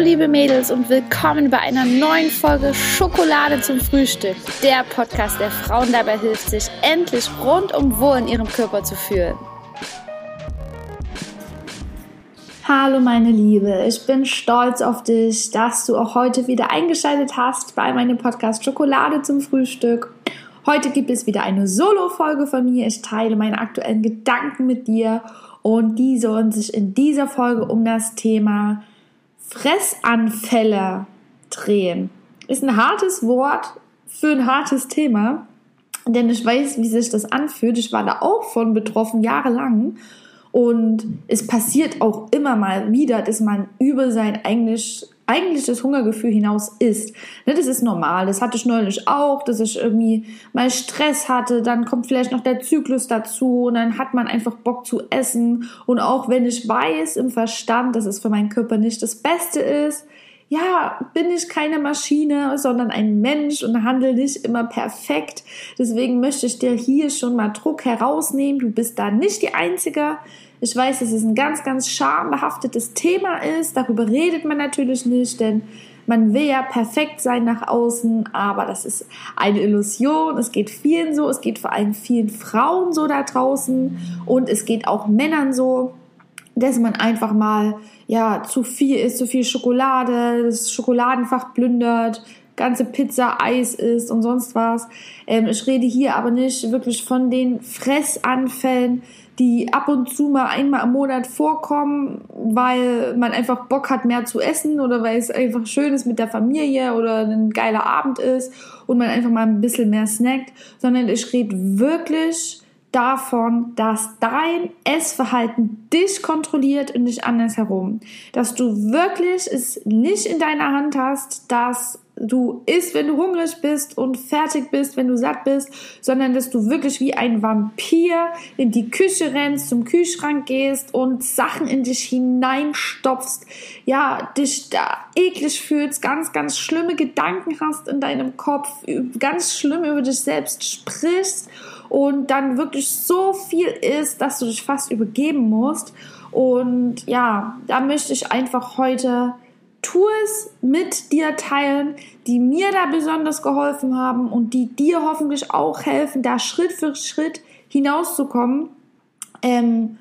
Hallo liebe Mädels und willkommen bei einer neuen Folge Schokolade zum Frühstück. Der Podcast, der Frauen dabei hilft, sich endlich rundum wohl in ihrem Körper zu fühlen. Hallo meine Liebe, ich bin stolz auf dich, dass du auch heute wieder eingeschaltet hast bei meinem Podcast Schokolade zum Frühstück. Heute gibt es wieder eine Solo-Folge von mir. Ich teile meine aktuellen Gedanken mit dir und die sollen sich in dieser Folge um das Thema Fressanfälle drehen. Ist ein hartes Wort für ein hartes Thema, denn ich weiß, wie sich das anfühlt. Ich war da auch von betroffen, jahrelang. Und es passiert auch immer mal wieder, dass man über sein eigentlich eigentliches Hungergefühl hinaus isst. Ne, das ist normal. Das hatte ich neulich auch, dass ich irgendwie mal Stress hatte. Dann kommt vielleicht noch der Zyklus dazu und dann hat man einfach Bock zu essen. Und auch wenn ich weiß im Verstand, dass es für meinen Körper nicht das Beste ist, ja, bin ich keine Maschine, sondern ein Mensch und handle nicht immer perfekt. Deswegen möchte ich dir hier schon mal Druck herausnehmen. Du bist da nicht die Einzige. Ich weiß, dass es ein ganz, ganz schambehaftetes Thema ist. Darüber redet man natürlich nicht, denn man will ja perfekt sein nach außen, aber das ist eine Illusion. Es geht vielen so, es geht vor allem vielen Frauen so da draußen und es geht auch Männern so, dass man einfach mal ja zu viel isst, zu viel Schokolade, das Schokoladenfach plündert, ganze Pizza, Eis isst und sonst was. Ähm, ich rede hier aber nicht wirklich von den Fressanfällen, die ab und zu mal einmal im Monat vorkommen, weil man einfach Bock hat, mehr zu essen oder weil es einfach schön ist mit der Familie oder ein geiler Abend ist und man einfach mal ein bisschen mehr snackt, sondern ich rede wirklich davon, dass dein Essverhalten dich kontrolliert und nicht andersherum. Dass du wirklich es nicht in deiner Hand hast, dass du isst, wenn du hungrig bist und fertig bist, wenn du satt bist, sondern dass du wirklich wie ein Vampir in die Küche rennst, zum Kühlschrank gehst und Sachen in dich hineinstopfst, ja, dich da eklig fühlst, ganz, ganz schlimme Gedanken hast in deinem Kopf, ganz schlimm über dich selbst sprichst und dann wirklich so viel ist, dass du dich fast übergeben musst. Und ja, da möchte ich einfach heute Tools mit dir teilen, die mir da besonders geholfen haben und die dir hoffentlich auch helfen, da Schritt für Schritt hinauszukommen. Ähm,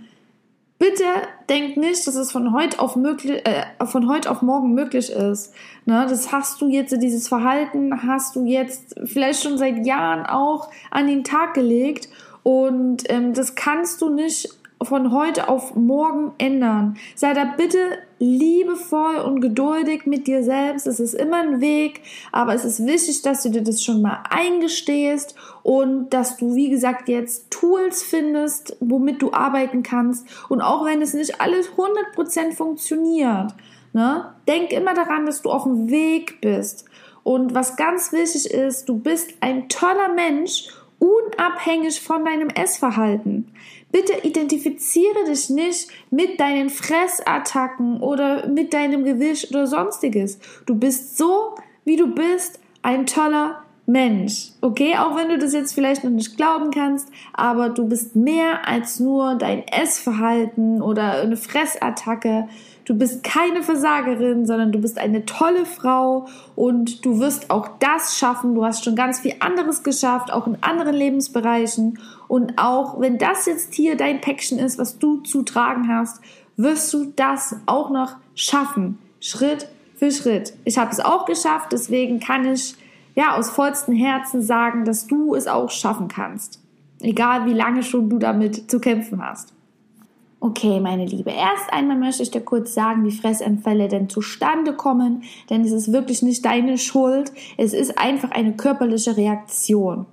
bitte denk nicht, dass es von heute auf möglich, äh, von heute auf morgen möglich ist. Ne, das hast du jetzt, dieses Verhalten hast du jetzt vielleicht schon seit Jahren auch an den Tag gelegt und ähm, das kannst du nicht von heute auf morgen ändern. Sei da bitte liebevoll und geduldig mit dir selbst. Es ist immer ein Weg, aber es ist wichtig, dass du dir das schon mal eingestehst und dass du, wie gesagt, jetzt Tools findest, womit du arbeiten kannst. Und auch wenn es nicht alles 100% funktioniert, ne, denk immer daran, dass du auf dem Weg bist. Und was ganz wichtig ist, du bist ein toller Mensch, unabhängig von deinem Essverhalten. Bitte identifiziere dich nicht mit deinen Fressattacken oder mit deinem Gewicht oder sonstiges. Du bist so, wie du bist, ein toller Mensch. Okay, auch wenn du das jetzt vielleicht noch nicht glauben kannst, aber du bist mehr als nur dein Essverhalten oder eine Fressattacke. Du bist keine Versagerin, sondern du bist eine tolle Frau und du wirst auch das schaffen. Du hast schon ganz viel anderes geschafft, auch in anderen Lebensbereichen. Und auch wenn das jetzt hier dein Päckchen ist, was du zu tragen hast, wirst du das auch noch schaffen. Schritt für Schritt. Ich habe es auch geschafft, deswegen kann ich ja aus vollstem Herzen sagen, dass du es auch schaffen kannst. Egal wie lange schon du damit zu kämpfen hast. Okay, meine Liebe, erst einmal möchte ich dir kurz sagen, wie Fressanfälle denn zustande kommen, denn es ist wirklich nicht deine Schuld, es ist einfach eine körperliche Reaktion.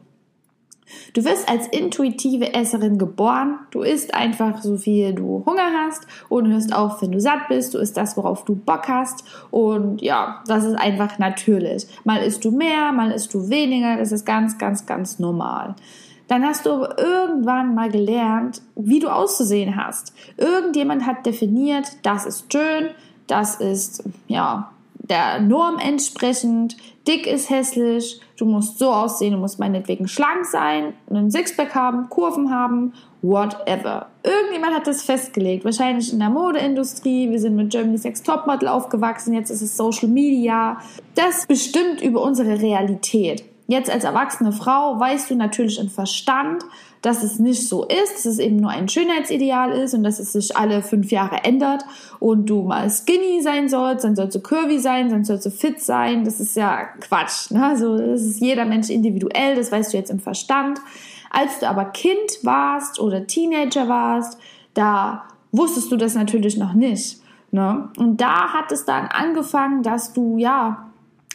Du wirst als intuitive Esserin geboren. Du isst einfach so viel du Hunger hast und hörst auf, wenn du satt bist. Du isst das, worauf du Bock hast. Und ja, das ist einfach natürlich. Mal isst du mehr, mal isst du weniger. Das ist ganz, ganz, ganz normal. Dann hast du aber irgendwann mal gelernt, wie du auszusehen hast. Irgendjemand hat definiert, das ist schön, das ist, ja, der Norm entsprechend. Dick ist hässlich, du musst so aussehen, du musst meinetwegen schlank sein, einen Sixpack haben, Kurven haben, whatever. Irgendjemand hat das festgelegt, wahrscheinlich in der Modeindustrie. Wir sind mit Germany's Next Topmodel aufgewachsen, jetzt ist es Social Media. Das bestimmt über unsere Realität. Jetzt als erwachsene Frau weißt du natürlich im Verstand, dass es nicht so ist, dass es eben nur ein Schönheitsideal ist und dass es sich alle fünf Jahre ändert und du mal skinny sein sollst, dann sollst du curvy sein, dann sollst du fit sein. Das ist ja Quatsch. Ne? Also das ist jeder Mensch individuell, das weißt du jetzt im Verstand. Als du aber Kind warst oder Teenager warst, da wusstest du das natürlich noch nicht. Ne? Und da hat es dann angefangen, dass du ja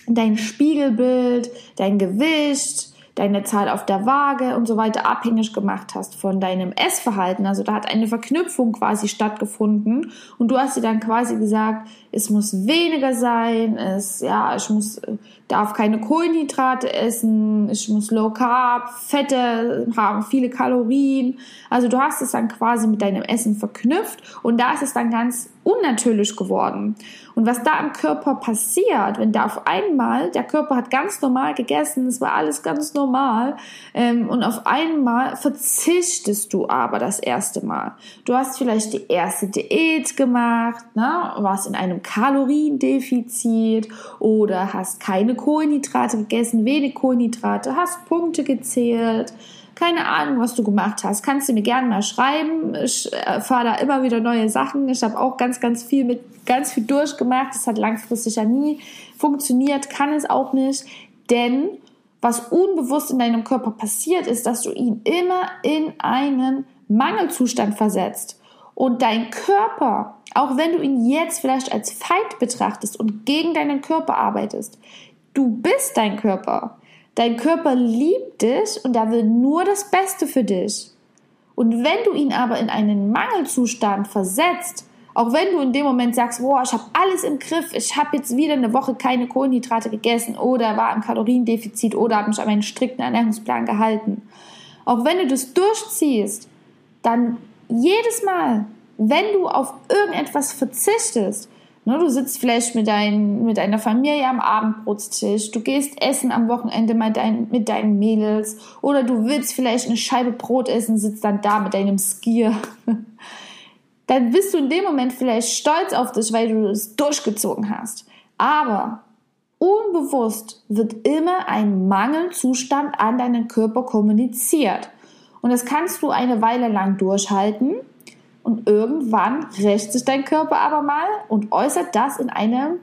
dein Spiegelbild, dein Gewicht, deine Zahl auf der Waage und so weiter abhängig gemacht hast von deinem Essverhalten. Also da hat eine Verknüpfung quasi stattgefunden und du hast dir dann quasi gesagt, es muss weniger sein, es, ja, ich muss, darf keine Kohlenhydrate essen, ich muss Low Carb, Fette haben viele Kalorien. Also du hast es dann quasi mit deinem Essen verknüpft und da ist es dann ganz unnatürlich geworden. Und was da im Körper passiert, wenn da auf einmal, der Körper hat ganz normal gegessen, es war alles ganz normal, ähm, und auf einmal verzichtest du aber das erste Mal. Du hast vielleicht die erste Diät gemacht, ne, warst in einem Kaloriendefizit oder hast keine Kohlenhydrate gegessen, wenig Kohlenhydrate, hast Punkte gezählt, keine Ahnung, was du gemacht hast. Kannst du mir gerne mal schreiben. Ich erfahre da immer wieder neue Sachen. Ich habe auch ganz, ganz viel mit ganz viel durchgemacht. Das hat langfristig ja nie funktioniert, kann es auch nicht. Denn was unbewusst in deinem Körper passiert, ist, dass du ihn immer in einen Mangelzustand versetzt. Und dein Körper, auch wenn du ihn jetzt vielleicht als Feind betrachtest und gegen deinen Körper arbeitest, du bist dein Körper. Dein Körper liebt dich und er will nur das Beste für dich. Und wenn du ihn aber in einen Mangelzustand versetzt, auch wenn du in dem Moment sagst, boah, ich habe alles im Griff, ich habe jetzt wieder eine Woche keine Kohlenhydrate gegessen oder war im Kaloriendefizit oder habe mich an meinen strikten Ernährungsplan gehalten. Auch wenn du das durchziehst, dann jedes Mal, wenn du auf irgendetwas verzichtest, Ne, du sitzt vielleicht mit, dein, mit deiner Familie am Abendbrotstisch, du gehst essen am Wochenende mit, dein, mit deinen Mädels oder du willst vielleicht eine Scheibe Brot essen, sitzt dann da mit deinem Skier. dann bist du in dem Moment vielleicht stolz auf dich, weil du es durchgezogen hast. Aber unbewusst wird immer ein Mangelzustand an deinen Körper kommuniziert. Und das kannst du eine Weile lang durchhalten und irgendwann rächt sich dein Körper aber mal und äußert das in einem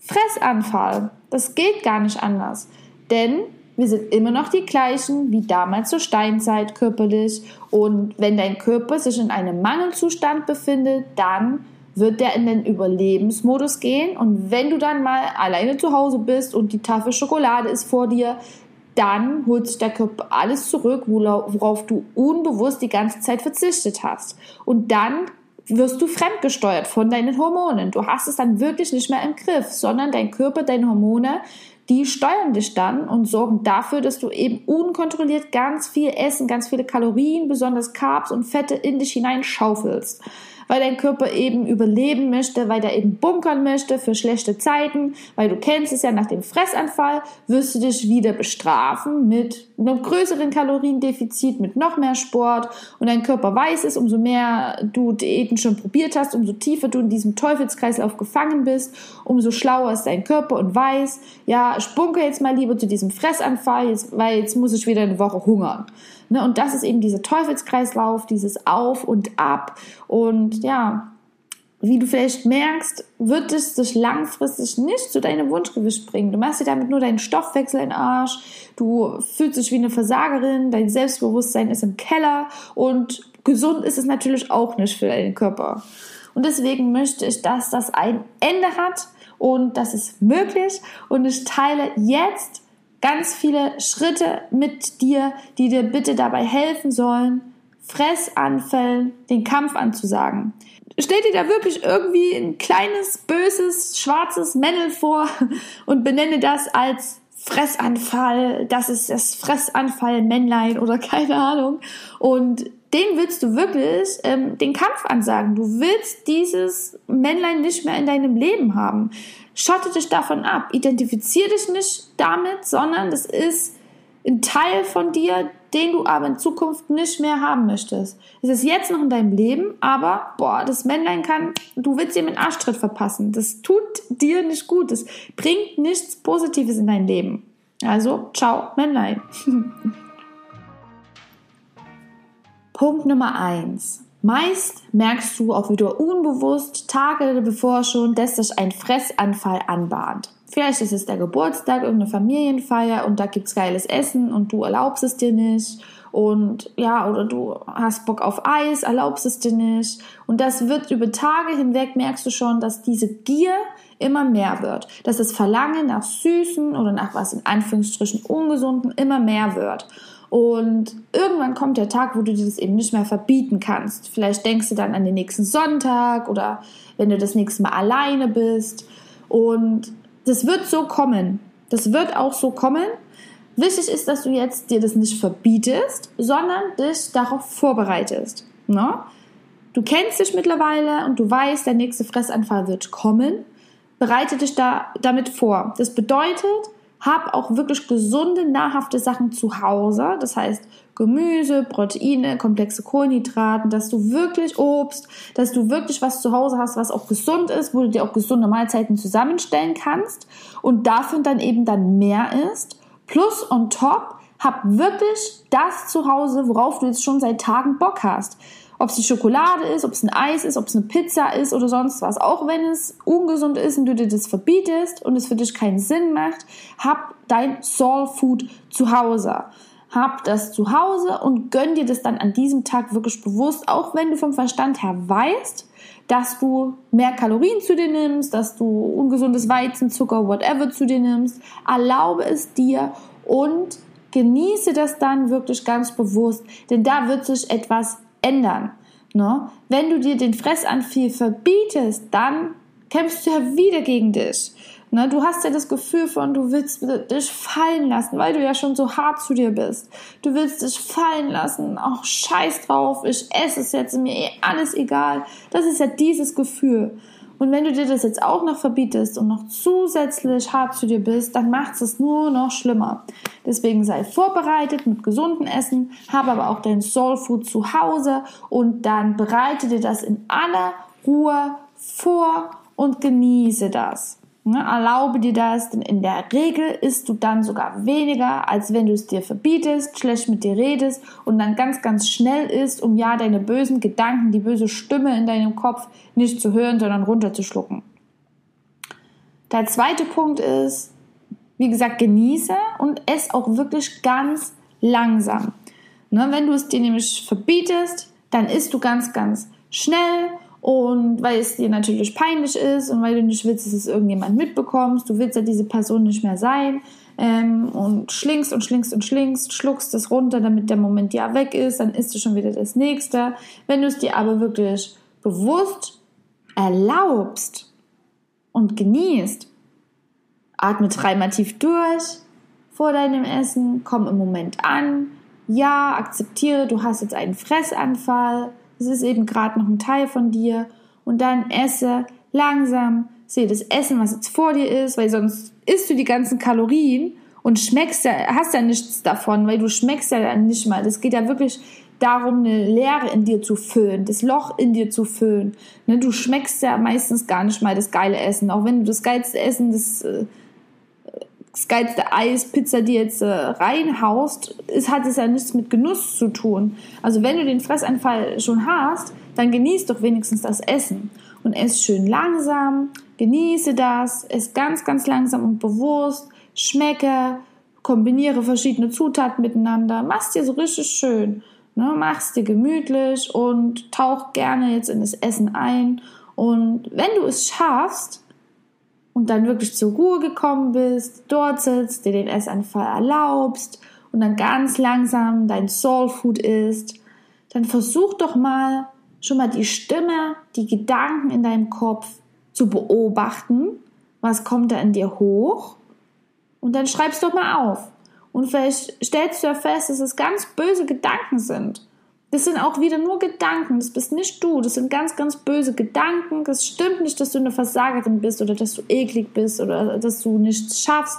Fressanfall. Das geht gar nicht anders. Denn wir sind immer noch die gleichen wie damals zur Steinzeit körperlich. Und wenn dein Körper sich in einem Mangelzustand befindet, dann wird der in den Überlebensmodus gehen. Und wenn du dann mal alleine zu Hause bist und die Tafel Schokolade ist vor dir, dann holt sich der Körper alles zurück, worauf du unbewusst die ganze Zeit verzichtet hast. Und dann wirst du fremdgesteuert von deinen Hormonen. Du hast es dann wirklich nicht mehr im Griff, sondern dein Körper, deine Hormone, die steuern dich dann und sorgen dafür, dass du eben unkontrolliert ganz viel Essen, ganz viele Kalorien, besonders Carbs und Fette in dich hineinschaufelst weil dein Körper eben überleben möchte, weil der eben bunkern möchte für schlechte Zeiten, weil du kennst es ja nach dem Fressanfall, wirst du dich wieder bestrafen mit einem größeren Kaloriendefizit, mit noch mehr Sport und dein Körper weiß es, umso mehr du Diäten schon probiert hast, umso tiefer du in diesem Teufelskreislauf gefangen bist, umso schlauer ist dein Körper und weiß, ja, ich bunker jetzt mal lieber zu diesem Fressanfall, jetzt, weil jetzt muss ich wieder eine Woche hungern. Ne? Und das ist eben dieser Teufelskreislauf, dieses Auf und Ab. Und ja, wie du vielleicht merkst, wird es dich langfristig nicht zu deinem Wunschgewicht bringen. Du machst dir damit nur deinen Stoffwechsel in den Arsch, du fühlst dich wie eine Versagerin, dein Selbstbewusstsein ist im Keller und gesund ist es natürlich auch nicht für deinen Körper. Und deswegen möchte ich, dass das ein Ende hat und das ist möglich und ich teile jetzt ganz viele Schritte mit dir, die dir bitte dabei helfen sollen, Fressanfällen den Kampf anzusagen. Stell dir da wirklich irgendwie ein kleines, böses, schwarzes Männel vor und benenne das als Fressanfall, das ist das Fressanfall Männlein oder keine Ahnung. Und den willst du wirklich ähm, den Kampf ansagen. Du willst dieses Männlein nicht mehr in deinem Leben haben. Schotte dich davon ab. Identifizier dich nicht damit, sondern das ist ein Teil von dir, den du aber in Zukunft nicht mehr haben möchtest. Es ist jetzt noch in deinem Leben, aber boah, das Männlein kann, du willst ihm einen Arschtritt verpassen. Das tut dir nicht gut. Das bringt nichts Positives in dein Leben. Also, ciao, Männlein. Punkt Nummer eins. Meist merkst du auch wieder unbewusst Tage bevor schon, dass sich ein Fressanfall anbahnt. Vielleicht ist es der Geburtstag, irgendeine Familienfeier und da gibt's geiles Essen und du erlaubst es dir nicht. Und ja, oder du hast Bock auf Eis, erlaubst es dir nicht. Und das wird über Tage hinweg, merkst du schon, dass diese Gier immer mehr wird. Dass das Verlangen nach Süßen oder nach was in Anführungsstrichen Ungesunden immer mehr wird. Und irgendwann kommt der Tag, wo du dir das eben nicht mehr verbieten kannst. Vielleicht denkst du dann an den nächsten Sonntag oder wenn du das nächste Mal alleine bist. Und das wird so kommen. Das wird auch so kommen. Wichtig ist, dass du jetzt dir das nicht verbietest, sondern dich darauf vorbereitest. Ne? Du kennst dich mittlerweile und du weißt, der nächste Fressanfall wird kommen. Bereite dich da damit vor. Das bedeutet, hab auch wirklich gesunde, nahrhafte Sachen zu Hause. Das heißt Gemüse, Proteine, komplexe Kohlenhydraten, dass du wirklich Obst, dass du wirklich was zu Hause hast, was auch gesund ist, wo du dir auch gesunde Mahlzeiten zusammenstellen kannst und davon dann eben dann mehr isst. Plus on top, hab wirklich das zu Hause, worauf du jetzt schon seit Tagen Bock hast ob es die Schokolade ist, ob es ein Eis ist, ob es eine Pizza ist oder sonst was. Auch wenn es ungesund ist und du dir das verbietest und es für dich keinen Sinn macht, hab dein Soul Food zu Hause. Hab das zu Hause und gönn dir das dann an diesem Tag wirklich bewusst, auch wenn du vom Verstand her weißt, dass du mehr Kalorien zu dir nimmst, dass du ungesundes Weizen, Zucker, whatever zu dir nimmst. Erlaube es dir und genieße das dann wirklich ganz bewusst, denn da wird sich etwas ändern. Ne? Wenn du dir den Fressanfall verbietest, dann kämpfst du ja wieder gegen dich. Ne? Du hast ja das Gefühl von, du willst dich fallen lassen, weil du ja schon so hart zu dir bist. Du willst dich fallen lassen. Auch scheiß drauf, ich esse es jetzt, mir eh alles egal. Das ist ja dieses Gefühl. Und wenn du dir das jetzt auch noch verbietest und noch zusätzlich hart zu dir bist, dann macht es nur noch schlimmer. Deswegen sei vorbereitet mit gesundem Essen, habe aber auch dein Soul Food zu Hause und dann bereite dir das in aller Ruhe vor und genieße das. Ne, erlaube dir das, denn in der Regel isst du dann sogar weniger, als wenn du es dir verbietest, schlecht mit dir redest und dann ganz, ganz schnell isst, um ja deine bösen Gedanken, die böse Stimme in deinem Kopf nicht zu hören, sondern runterzuschlucken. Der zweite Punkt ist, wie gesagt, genieße und ess auch wirklich ganz langsam. Ne, wenn du es dir nämlich verbietest, dann isst du ganz, ganz schnell und weil es dir natürlich peinlich ist und weil du nicht willst, dass es irgendjemand mitbekommst, du willst ja diese Person nicht mehr sein ähm, und schlingst und schlingst und schlingst, schluckst es runter, damit der Moment ja weg ist, dann isst du schon wieder das nächste. Wenn du es dir aber wirklich bewusst erlaubst und genießt, atme dreimal tief durch vor deinem Essen, komm im Moment an, ja, akzeptiere, du hast jetzt einen Fressanfall, es ist eben gerade noch ein Teil von dir und dann esse langsam, sehe das Essen, was jetzt vor dir ist, weil sonst isst du die ganzen Kalorien und schmeckst ja, hast ja nichts davon, weil du schmeckst ja dann nicht mal. Das geht ja wirklich darum, eine Leere in dir zu füllen, das Loch in dir zu füllen. Ne, du schmeckst ja meistens gar nicht mal das geile Essen, auch wenn du das geilste Essen, das äh, das geilste Eis, Pizza, die jetzt äh, reinhaust, ist, hat es ja nichts mit Genuss zu tun. Also wenn du den Fressanfall schon hast, dann genieß doch wenigstens das Essen und ess schön langsam, genieße das, ess ganz, ganz langsam und bewusst, schmecke, kombiniere verschiedene Zutaten miteinander, mach's dir so richtig schön, ne? mach's dir gemütlich und tauch gerne jetzt in das Essen ein und wenn du es schaffst, und dann wirklich zur Ruhe gekommen bist, dort sitzt, dir den Essanfall erlaubst und dann ganz langsam dein Soul Food isst, dann versuch doch mal schon mal die Stimme, die Gedanken in deinem Kopf zu beobachten. Was kommt da in dir hoch? Und dann schreibst doch mal auf. Und vielleicht stellst du ja fest, dass es ganz böse Gedanken sind. Das sind auch wieder nur Gedanken. Das bist nicht du. Das sind ganz, ganz böse Gedanken. Das stimmt nicht, dass du eine Versagerin bist oder dass du eklig bist oder dass du nichts schaffst.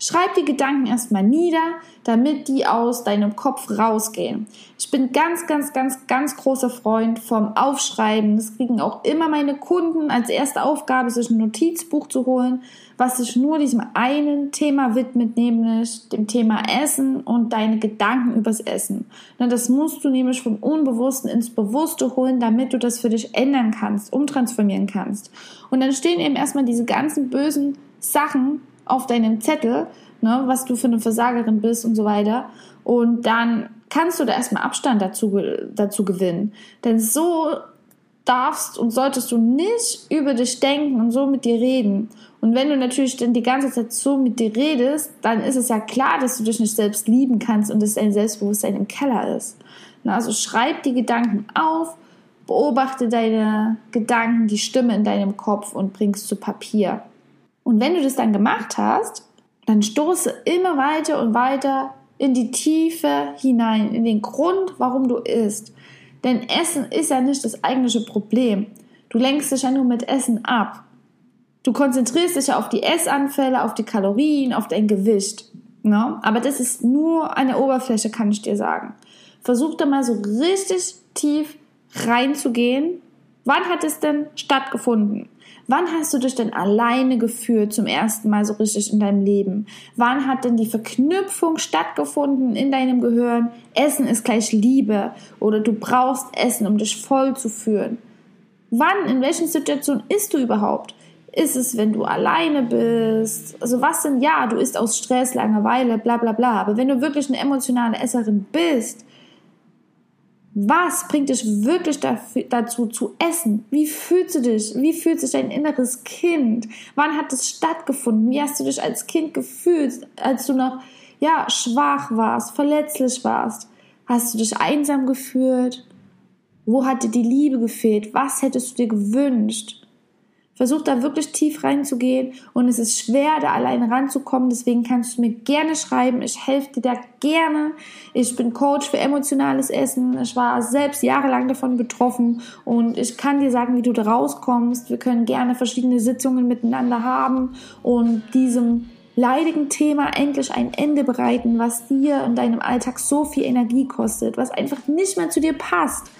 Schreib die Gedanken erstmal nieder, damit die aus deinem Kopf rausgehen. Ich bin ganz, ganz, ganz, ganz großer Freund vom Aufschreiben. Das kriegen auch immer meine Kunden als erste Aufgabe, sich ein Notizbuch zu holen, was sich nur diesem einen Thema widmet, nämlich dem Thema Essen und deine Gedanken übers Essen. Das musst du nämlich vom Unbewussten ins Bewusste holen, damit du das für dich ändern kannst, umtransformieren kannst. Und dann stehen eben erstmal diese ganzen bösen Sachen auf deinem Zettel, ne, was du für eine Versagerin bist und so weiter. Und dann kannst du da erstmal Abstand dazu, dazu gewinnen. Denn so darfst und solltest du nicht über dich denken und so mit dir reden. Und wenn du natürlich dann die ganze Zeit so mit dir redest, dann ist es ja klar, dass du dich nicht selbst lieben kannst und dass dein Selbstbewusstsein im Keller ist. Also schreib die Gedanken auf, beobachte deine Gedanken, die Stimme in deinem Kopf und bringst zu Papier. Und wenn du das dann gemacht hast, dann stoße immer weiter und weiter in die Tiefe hinein, in den Grund, warum du isst. Denn Essen ist ja nicht das eigentliche Problem. Du lenkst dich ja nur mit Essen ab. Du konzentrierst dich ja auf die Essanfälle, auf die Kalorien, auf dein Gewicht. Ne? Aber das ist nur eine Oberfläche, kann ich dir sagen. Versuch da mal so richtig tief reinzugehen. Wann hat es denn stattgefunden? Wann hast du dich denn alleine gefühlt zum ersten Mal so richtig in deinem Leben? Wann hat denn die Verknüpfung stattgefunden in deinem Gehirn? Essen ist gleich Liebe oder du brauchst Essen, um dich voll zu fühlen. Wann, in welchen Situationen isst du überhaupt? Ist es, wenn du alleine bist? Also was denn? Ja, du isst aus Stress, Langeweile, bla bla bla. Aber wenn du wirklich eine emotionale Esserin bist, was bringt dich wirklich dazu zu essen? Wie fühlst du dich? Wie fühlt sich dein inneres Kind? Wann hat es stattgefunden? Wie hast du dich als Kind gefühlt, als du noch ja schwach warst, verletzlich warst? Hast du dich einsam gefühlt? Wo hat dir die Liebe gefehlt? Was hättest du dir gewünscht? Versuch da wirklich tief reinzugehen und es ist schwer, da alleine ranzukommen. Deswegen kannst du mir gerne schreiben. Ich helfe dir da gerne. Ich bin Coach für emotionales Essen. Ich war selbst jahrelang davon betroffen und ich kann dir sagen, wie du da rauskommst. Wir können gerne verschiedene Sitzungen miteinander haben und diesem leidigen Thema endlich ein Ende bereiten, was dir in deinem Alltag so viel Energie kostet, was einfach nicht mehr zu dir passt.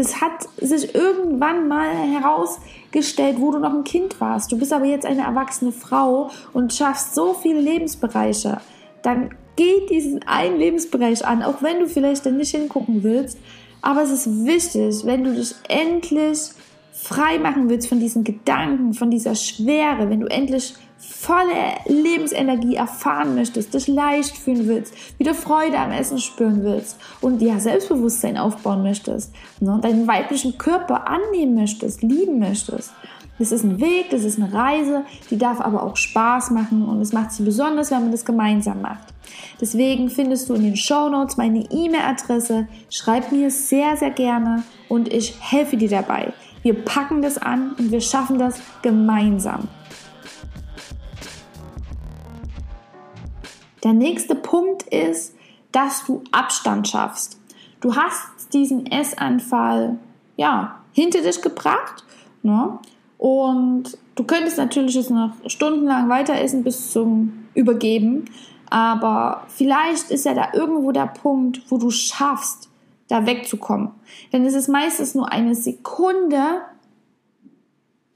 Das hat sich irgendwann mal herausgestellt, wo du noch ein Kind warst. Du bist aber jetzt eine erwachsene Frau und schaffst so viele Lebensbereiche. Dann geh diesen einen Lebensbereich an, auch wenn du vielleicht dann nicht hingucken willst. Aber es ist wichtig, wenn du dich endlich frei machen willst von diesen Gedanken, von dieser Schwere, wenn du endlich volle Lebensenergie erfahren möchtest, dich leicht fühlen willst, wieder Freude am Essen spüren willst und ja Selbstbewusstsein aufbauen möchtest, ne, deinen weiblichen Körper annehmen möchtest, lieben möchtest. Das ist ein Weg, das ist eine Reise, die darf aber auch Spaß machen und es macht sie besonders, wenn man das gemeinsam macht. Deswegen findest du in den Show Notes meine E-Mail-Adresse. Schreib mir sehr, sehr gerne und ich helfe dir dabei. Wir packen das an und wir schaffen das gemeinsam. Der nächste Punkt ist, dass du Abstand schaffst. Du hast diesen Essanfall ja, hinter dich gebracht ne? und du könntest natürlich jetzt noch stundenlang weiter essen bis zum Übergeben, aber vielleicht ist ja da irgendwo der Punkt, wo du schaffst, da wegzukommen. Denn es ist meistens nur eine Sekunde,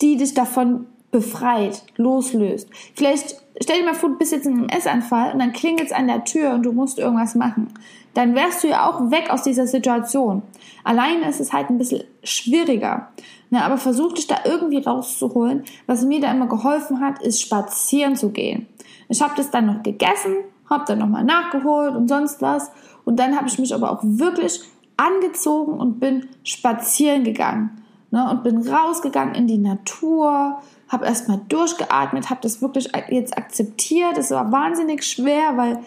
die dich davon befreit, loslöst. Vielleicht stell dir mal vor, du bist jetzt in einem Essanfall und dann klingelt es an der Tür und du musst irgendwas machen. Dann wärst du ja auch weg aus dieser Situation. Alleine ist es halt ein bisschen schwieriger. Na, aber versuch dich da irgendwie rauszuholen. Was mir da immer geholfen hat, ist spazieren zu gehen. Ich habe das dann noch gegessen, habe dann nochmal nachgeholt und sonst was. Und dann habe ich mich aber auch wirklich angezogen und bin spazieren gegangen. Ne, und bin rausgegangen in die Natur, habe erstmal durchgeatmet, habe das wirklich jetzt akzeptiert. Es war wahnsinnig schwer, weil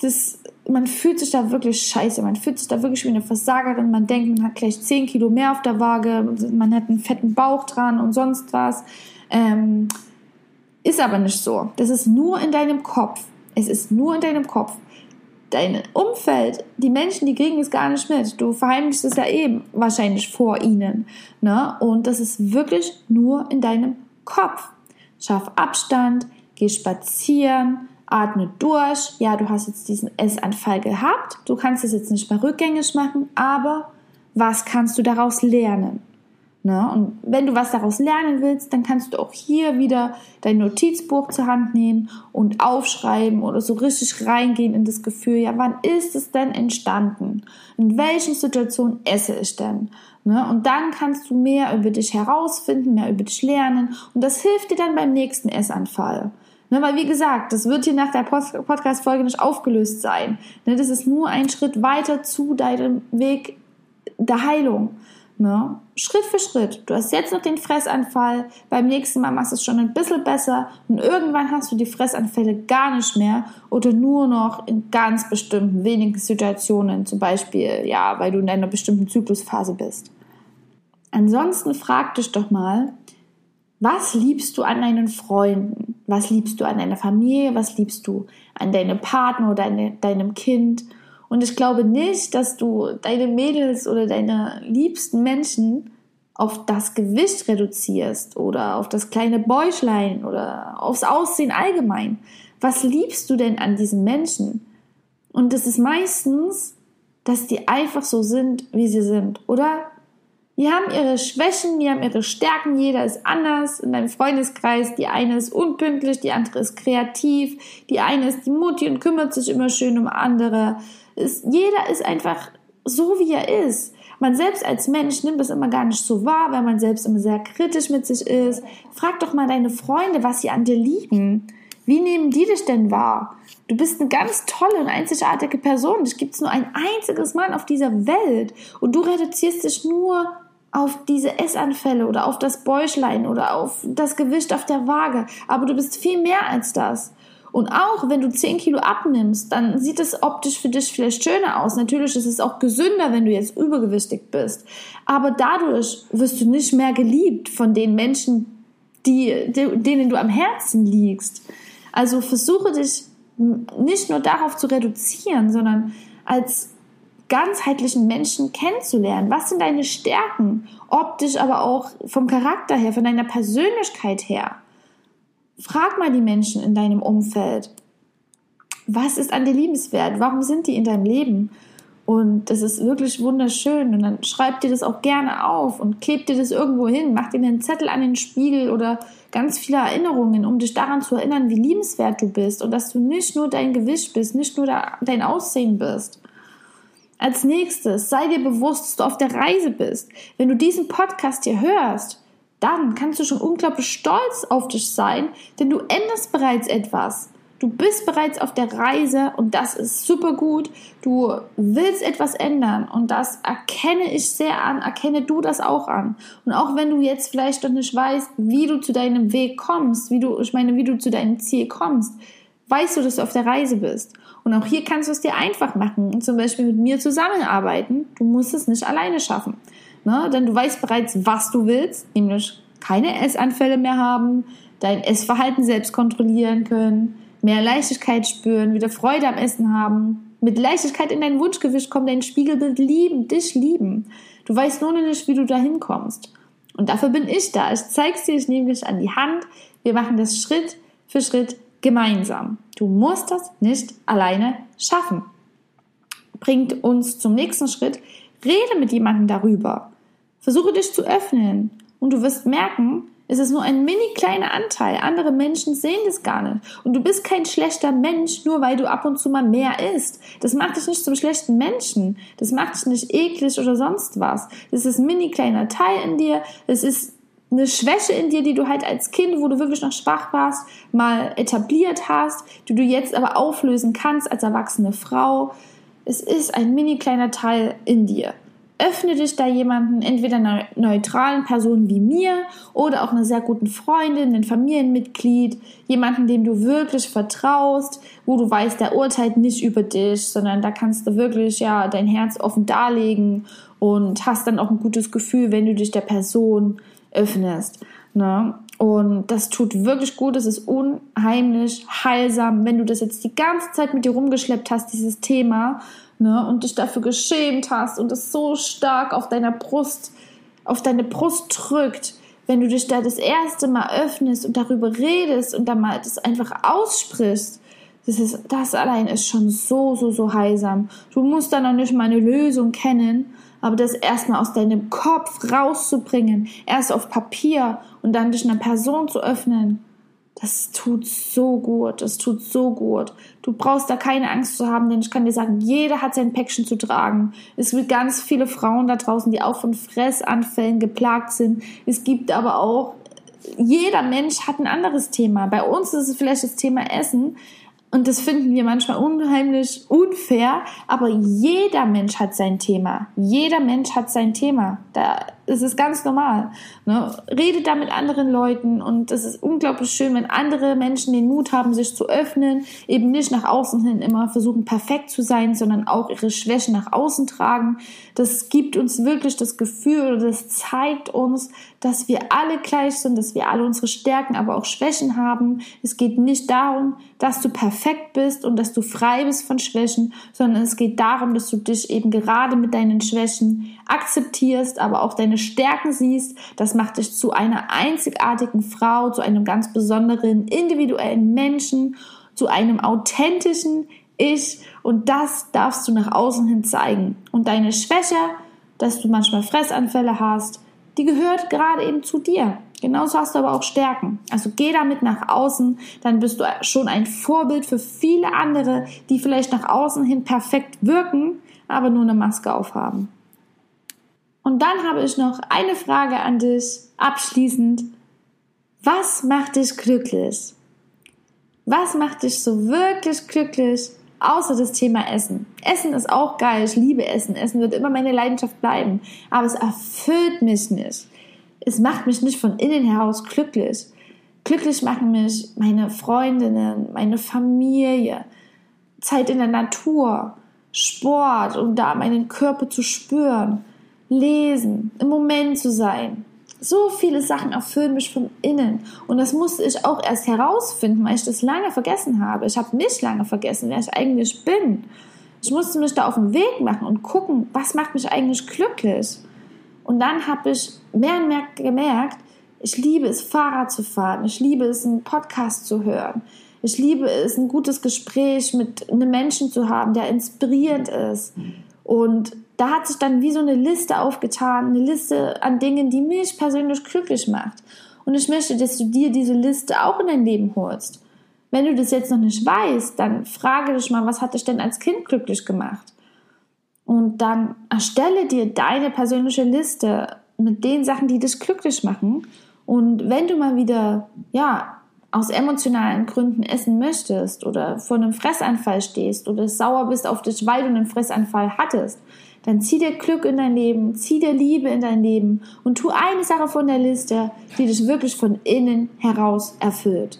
das, man fühlt sich da wirklich scheiße, man fühlt sich da wirklich wie eine Versagerin. Man denkt, man hat gleich 10 Kilo mehr auf der Waage, man hat einen fetten Bauch dran und sonst was. Ähm, ist aber nicht so. Das ist nur in deinem Kopf. Es ist nur in deinem Kopf. Dein Umfeld, die Menschen, die kriegen es gar nicht mit. Du verheimlichst es ja eben wahrscheinlich vor ihnen. Ne? Und das ist wirklich nur in deinem Kopf. Schaff Abstand, geh spazieren, atme durch. Ja, du hast jetzt diesen Essanfall gehabt. Du kannst es jetzt nicht mehr rückgängig machen, aber was kannst du daraus lernen? Ne? Und wenn du was daraus lernen willst, dann kannst du auch hier wieder dein Notizbuch zur Hand nehmen und aufschreiben oder so richtig reingehen in das Gefühl, ja, wann ist es denn entstanden? In welchen Situationen esse ich denn? Ne? Und dann kannst du mehr über dich herausfinden, mehr über dich lernen und das hilft dir dann beim nächsten Essanfall. Ne, weil wie gesagt, das wird hier nach der Podcast-Folge nicht aufgelöst sein. Ne, das ist nur ein Schritt weiter zu deinem Weg der Heilung. Ne? Schritt für Schritt. Du hast jetzt noch den Fressanfall, beim nächsten Mal machst du es schon ein bisschen besser und irgendwann hast du die Fressanfälle gar nicht mehr oder nur noch in ganz bestimmten wenigen Situationen, zum Beispiel, ja, weil du in einer bestimmten Zyklusphase bist. Ansonsten frag dich doch mal, was liebst du an deinen Freunden? Was liebst du an deiner Familie? Was liebst du an deinem Partner oder an deinem Kind? Und ich glaube nicht, dass du deine Mädels oder deine liebsten Menschen auf das Gewicht reduzierst oder auf das kleine Bäuchlein oder aufs Aussehen allgemein. Was liebst du denn an diesen Menschen? Und das ist meistens, dass die einfach so sind, wie sie sind, oder? Die haben ihre Schwächen, die haben ihre Stärken, jeder ist anders in deinem Freundeskreis. Die eine ist unpünktlich, die andere ist kreativ, die eine ist die Mutti und kümmert sich immer schön um andere ist, jeder ist einfach so, wie er ist. Man selbst als Mensch nimmt das immer gar nicht so wahr, weil man selbst immer sehr kritisch mit sich ist. Frag doch mal deine Freunde, was sie an dir lieben. Wie nehmen die dich denn wahr? Du bist eine ganz tolle und einzigartige Person. Dich gibt es nur ein einziges Mal auf dieser Welt. Und du reduzierst dich nur auf diese Essanfälle oder auf das Bäuchlein oder auf das Gewicht auf der Waage. Aber du bist viel mehr als das. Und auch wenn du 10 Kilo abnimmst, dann sieht es optisch für dich vielleicht schöner aus. Natürlich ist es auch gesünder, wenn du jetzt übergewichtig bist. Aber dadurch wirst du nicht mehr geliebt von den Menschen, die, denen du am Herzen liegst. Also versuche dich nicht nur darauf zu reduzieren, sondern als ganzheitlichen Menschen kennenzulernen. Was sind deine Stärken? Optisch, aber auch vom Charakter her, von deiner Persönlichkeit her. Frag mal die Menschen in deinem Umfeld, was ist an dir liebenswert? Warum sind die in deinem Leben? Und das ist wirklich wunderschön. Und dann schreib dir das auch gerne auf und kleb dir das irgendwo hin. Mach dir einen Zettel an den Spiegel oder ganz viele Erinnerungen, um dich daran zu erinnern, wie liebenswert du bist und dass du nicht nur dein Gewicht bist, nicht nur dein Aussehen bist. Als nächstes, sei dir bewusst, dass du auf der Reise bist. Wenn du diesen Podcast hier hörst, dann kannst du schon unglaublich stolz auf dich sein, denn du änderst bereits etwas. Du bist bereits auf der Reise und das ist super gut. Du willst etwas ändern und das erkenne ich sehr an, erkenne du das auch an. Und auch wenn du jetzt vielleicht noch nicht weißt, wie du zu deinem Weg kommst, wie du, ich meine, wie du zu deinem Ziel kommst, weißt du, dass du auf der Reise bist. Und auch hier kannst du es dir einfach machen und zum Beispiel mit mir zusammenarbeiten. Du musst es nicht alleine schaffen. Ne? Denn du weißt bereits, was du willst, nämlich keine Essanfälle mehr haben, dein Essverhalten selbst kontrollieren können, mehr Leichtigkeit spüren, wieder Freude am Essen haben, mit Leichtigkeit in dein Wunschgewicht kommen, dein Spiegelbild lieben, dich lieben. Du weißt nur noch nicht, wie du da hinkommst. Und dafür bin ich da. Ich zeig's dir, ich nehme dich an die Hand. Wir machen das Schritt für Schritt gemeinsam. Du musst das nicht alleine schaffen. Bringt uns zum nächsten Schritt. Rede mit jemandem darüber. Versuche dich zu öffnen. Und du wirst merken, es ist nur ein mini kleiner Anteil. Andere Menschen sehen das gar nicht. Und du bist kein schlechter Mensch, nur weil du ab und zu mal mehr isst. Das macht dich nicht zum schlechten Menschen. Das macht dich nicht eklig oder sonst was. Das ist ein mini kleiner Teil in dir. Es ist eine Schwäche in dir, die du halt als Kind, wo du wirklich noch schwach warst, mal etabliert hast, die du jetzt aber auflösen kannst als erwachsene Frau. Es ist ein mini kleiner Teil in dir öffne dich da jemanden, entweder einer neutralen Person wie mir oder auch einer sehr guten Freundin, ein Familienmitglied, jemanden, dem du wirklich vertraust, wo du weißt, der urteilt nicht über dich, sondern da kannst du wirklich ja dein Herz offen darlegen und hast dann auch ein gutes Gefühl, wenn du dich der Person öffnest. Ne? Und das tut wirklich gut, es ist unheimlich heilsam, wenn du das jetzt die ganze Zeit mit dir rumgeschleppt hast, dieses Thema, ne? und dich dafür geschämt hast und es so stark auf deiner Brust, auf deine Brust drückt, wenn du dich da das erste Mal öffnest und darüber redest und dann mal das einfach aussprichst, das, ist, das allein ist schon so, so, so heilsam. Du musst da noch nicht mal eine Lösung kennen, aber das erstmal aus deinem Kopf rauszubringen, erst auf Papier und dann dich einer Person zu öffnen, das tut so gut, das tut so gut. Du brauchst da keine Angst zu haben, denn ich kann dir sagen, jeder hat sein Päckchen zu tragen. Es gibt ganz viele Frauen da draußen, die auch von Fressanfällen geplagt sind. Es gibt aber auch, jeder Mensch hat ein anderes Thema. Bei uns ist es vielleicht das Thema Essen, und das finden wir manchmal unheimlich unfair, aber jeder Mensch hat sein Thema. Jeder Mensch hat sein Thema. Da ist es ganz normal. Ne? Redet da mit anderen Leuten und es ist unglaublich schön, wenn andere Menschen den Mut haben, sich zu öffnen, eben nicht nach außen hin immer versuchen, perfekt zu sein, sondern auch ihre Schwächen nach außen tragen. Das gibt uns wirklich das Gefühl, das zeigt uns, dass wir alle gleich sind, dass wir alle unsere Stärken, aber auch Schwächen haben. Es geht nicht darum, dass du perfekt bist und dass du frei bist von Schwächen, sondern es geht darum, dass du dich eben gerade mit deinen Schwächen akzeptierst, aber auch deine Stärken siehst. Das macht dich zu einer einzigartigen Frau, zu einem ganz besonderen, individuellen Menschen, zu einem authentischen Ich und das darfst du nach außen hin zeigen. Und deine Schwäche, dass du manchmal Fressanfälle hast, die gehört gerade eben zu dir. Genauso hast du aber auch Stärken. Also geh damit nach außen, dann bist du schon ein Vorbild für viele andere, die vielleicht nach außen hin perfekt wirken, aber nur eine Maske aufhaben. Und dann habe ich noch eine Frage an dich abschließend. Was macht dich glücklich? Was macht dich so wirklich glücklich, außer das Thema Essen? Essen ist auch geil, ich liebe Essen. Essen wird immer meine Leidenschaft bleiben, aber es erfüllt mich nicht. Es macht mich nicht von innen heraus glücklich. Glücklich machen mich meine Freundinnen, meine Familie, Zeit in der Natur, Sport, um da meinen Körper zu spüren lesen, im Moment zu sein. So viele Sachen erfüllen mich von innen. Und das musste ich auch erst herausfinden, weil ich das lange vergessen habe. Ich habe mich lange vergessen, wer ich eigentlich bin. Ich musste mich da auf den Weg machen und gucken, was macht mich eigentlich glücklich. Und dann habe ich mehr und mehr gemerkt, ich liebe es, Fahrrad zu fahren. Ich liebe es, einen Podcast zu hören. Ich liebe es, ein gutes Gespräch mit einem Menschen zu haben, der inspirierend ist. Und da hat sich dann wie so eine Liste aufgetan, eine Liste an Dingen, die mich persönlich glücklich macht. Und ich möchte, dass du dir diese Liste auch in dein Leben holst. Wenn du das jetzt noch nicht weißt, dann frage dich mal, was hat dich denn als Kind glücklich gemacht? Und dann erstelle dir deine persönliche Liste mit den Sachen, die dich glücklich machen. Und wenn du mal wieder, ja, aus emotionalen Gründen essen möchtest oder vor einem Fressanfall stehst oder sauer bist auf dich, weil du einen Fressanfall hattest, dann zieh dir Glück in dein Leben, zieh dir Liebe in dein Leben und tu eine Sache von der Liste, die dich wirklich von innen heraus erfüllt.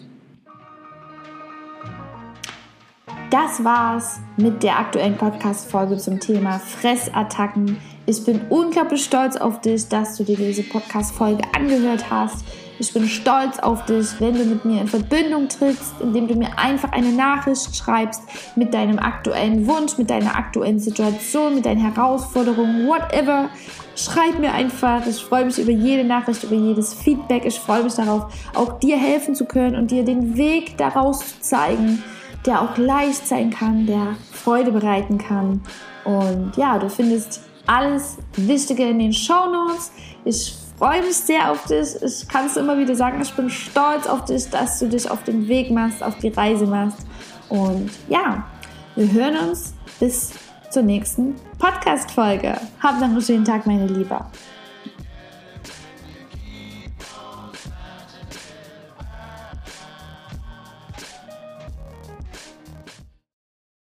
Das war's mit der aktuellen Podcast-Folge zum Thema Fressattacken. Ich bin unglaublich stolz auf dich, dass du dir diese Podcast-Folge angehört hast. Ich bin stolz auf dich, wenn du mit mir in Verbindung trittst, indem du mir einfach eine Nachricht schreibst mit deinem aktuellen Wunsch, mit deiner aktuellen Situation, mit deinen Herausforderungen, whatever. Schreib mir einfach. Ich freue mich über jede Nachricht, über jedes Feedback. Ich freue mich darauf, auch dir helfen zu können und dir den Weg daraus zu zeigen, der auch leicht sein kann, der Freude bereiten kann. Und ja, du findest alles Wichtige in den Show Notes. Ich freue mich sehr auf dich. Ich kann es immer wieder sagen, ich bin stolz auf dich, dass du dich auf den Weg machst, auf die Reise machst. Und ja, wir hören uns bis zur nächsten Podcast-Folge. Habt noch einen schönen Tag, meine Liebe.